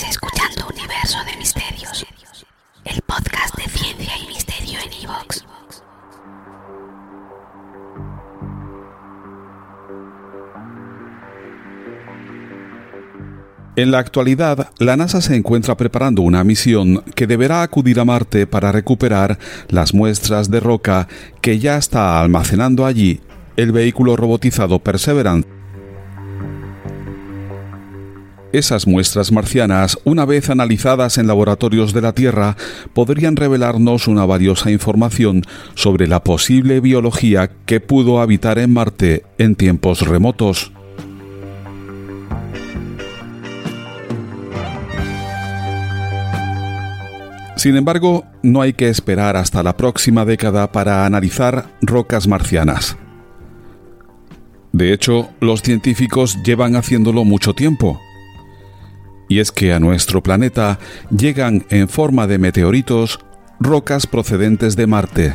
Escuchando Universo de Misterios, el podcast de ciencia y misterio en Evox. En la actualidad, la NASA se encuentra preparando una misión que deberá acudir a Marte para recuperar las muestras de roca que ya está almacenando allí el vehículo robotizado Perseverance. Esas muestras marcianas, una vez analizadas en laboratorios de la Tierra, podrían revelarnos una valiosa información sobre la posible biología que pudo habitar en Marte en tiempos remotos. Sin embargo, no hay que esperar hasta la próxima década para analizar rocas marcianas. De hecho, los científicos llevan haciéndolo mucho tiempo. Y es que a nuestro planeta llegan en forma de meteoritos rocas procedentes de Marte.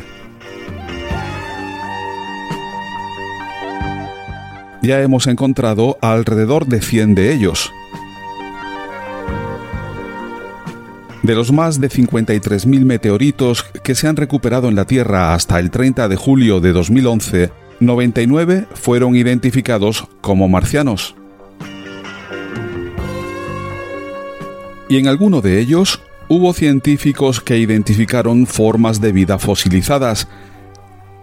Ya hemos encontrado alrededor de 100 de ellos. De los más de 53.000 meteoritos que se han recuperado en la Tierra hasta el 30 de julio de 2011, 99 fueron identificados como marcianos. Y en alguno de ellos hubo científicos que identificaron formas de vida fosilizadas,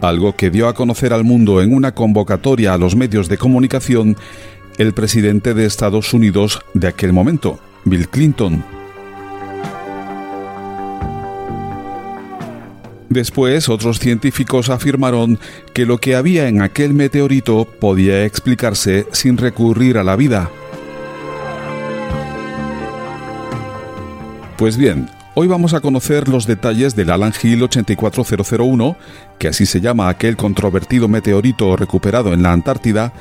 algo que dio a conocer al mundo en una convocatoria a los medios de comunicación el presidente de Estados Unidos de aquel momento, Bill Clinton. Después, otros científicos afirmaron que lo que había en aquel meteorito podía explicarse sin recurrir a la vida. Pues bien, hoy vamos a conocer los detalles del Alan Hill 84001, que así se llama aquel controvertido meteorito recuperado en la Antártida,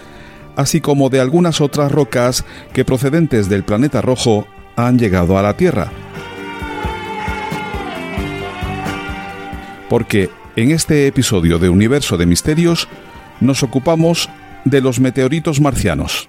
así como de algunas otras rocas que procedentes del planeta rojo han llegado a la Tierra. porque en este episodio de Universo de Misterios nos ocupamos de los meteoritos marcianos.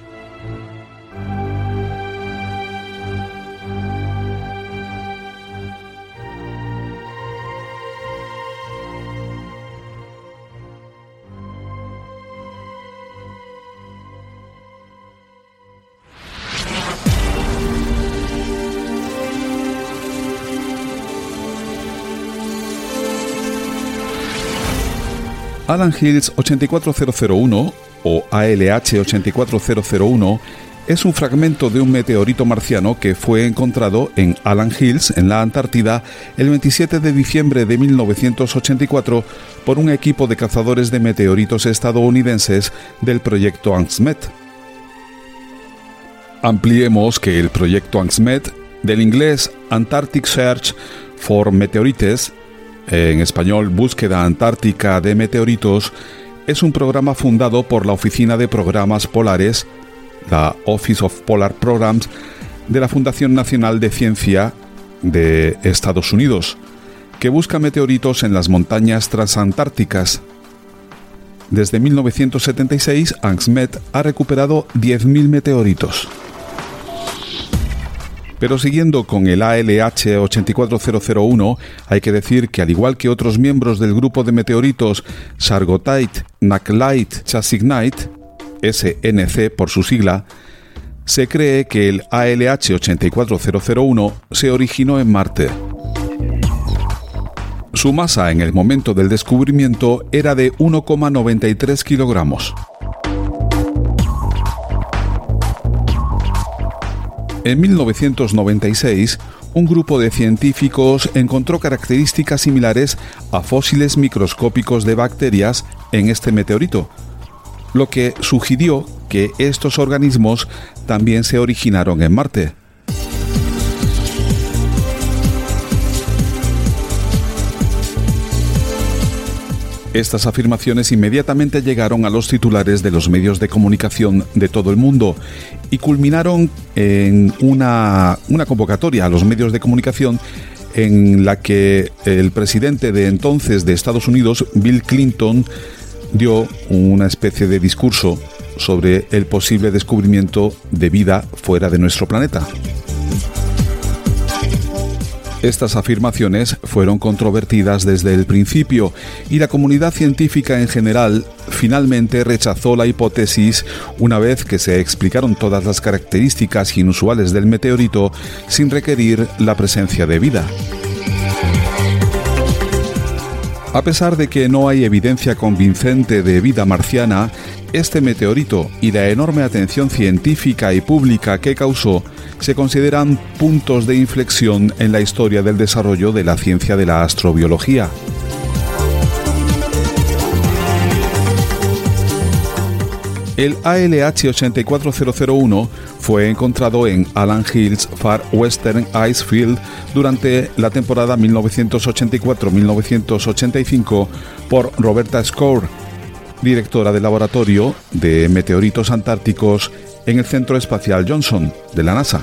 Alan Hills 84001 o ALH 84001 es un fragmento de un meteorito marciano que fue encontrado en Alan Hills, en la Antártida, el 27 de diciembre de 1984 por un equipo de cazadores de meteoritos estadounidenses del proyecto ANSMET. Ampliemos que el proyecto ANSMET, del inglés Antarctic Search for Meteorites, en español Búsqueda Antártica de Meteoritos, es un programa fundado por la Oficina de Programas Polares, la Office of Polar Programs, de la Fundación Nacional de Ciencia de Estados Unidos, que busca meteoritos en las montañas transantárticas. Desde 1976, ANSMET ha recuperado 10.000 meteoritos. Pero siguiendo con el ALH 84001, hay que decir que al igual que otros miembros del grupo de meteoritos Sargotite, Naklite, Chasignite, SNC por su sigla, se cree que el ALH 84001 se originó en Marte. Su masa en el momento del descubrimiento era de 1,93 kilogramos. En 1996, un grupo de científicos encontró características similares a fósiles microscópicos de bacterias en este meteorito, lo que sugirió que estos organismos también se originaron en Marte. Estas afirmaciones inmediatamente llegaron a los titulares de los medios de comunicación de todo el mundo y culminaron en una, una convocatoria a los medios de comunicación en la que el presidente de entonces de Estados Unidos, Bill Clinton, dio una especie de discurso sobre el posible descubrimiento de vida fuera de nuestro planeta. Estas afirmaciones fueron controvertidas desde el principio y la comunidad científica en general finalmente rechazó la hipótesis una vez que se explicaron todas las características inusuales del meteorito sin requerir la presencia de vida. A pesar de que no hay evidencia convincente de vida marciana, este meteorito y la enorme atención científica y pública que causó se consideran puntos de inflexión en la historia del desarrollo de la ciencia de la astrobiología. El ALH 84001 fue encontrado en Allen Hills Far Western Icefield durante la temporada 1984-1985 por Roberta Score, directora del Laboratorio de Meteoritos Antárticos en el Centro Espacial Johnson de la NASA.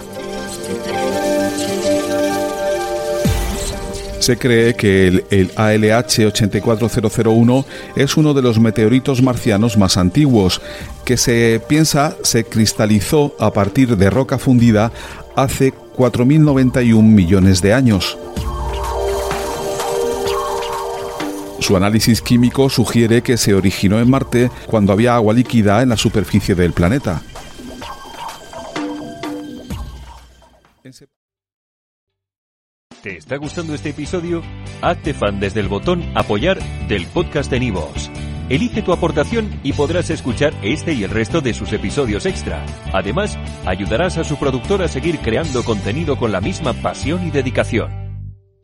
Se cree que el, ALH 84001 es uno de los meteoritos marcianos más antiguos, que se piensa se cristalizó a partir de roca fundida hace 4.091 millones de años. Su análisis químico sugiere que se originó en Marte cuando había agua líquida en la superficie del planeta. ¿Te está gustando este episodio? Hazte fan desde el botón Apoyar del podcast de Nivos. Elige tu aportación y podrás escuchar este y el resto de sus episodios extra. Además, ayudarás a su productor a seguir creando contenido con la misma pasión y dedicación.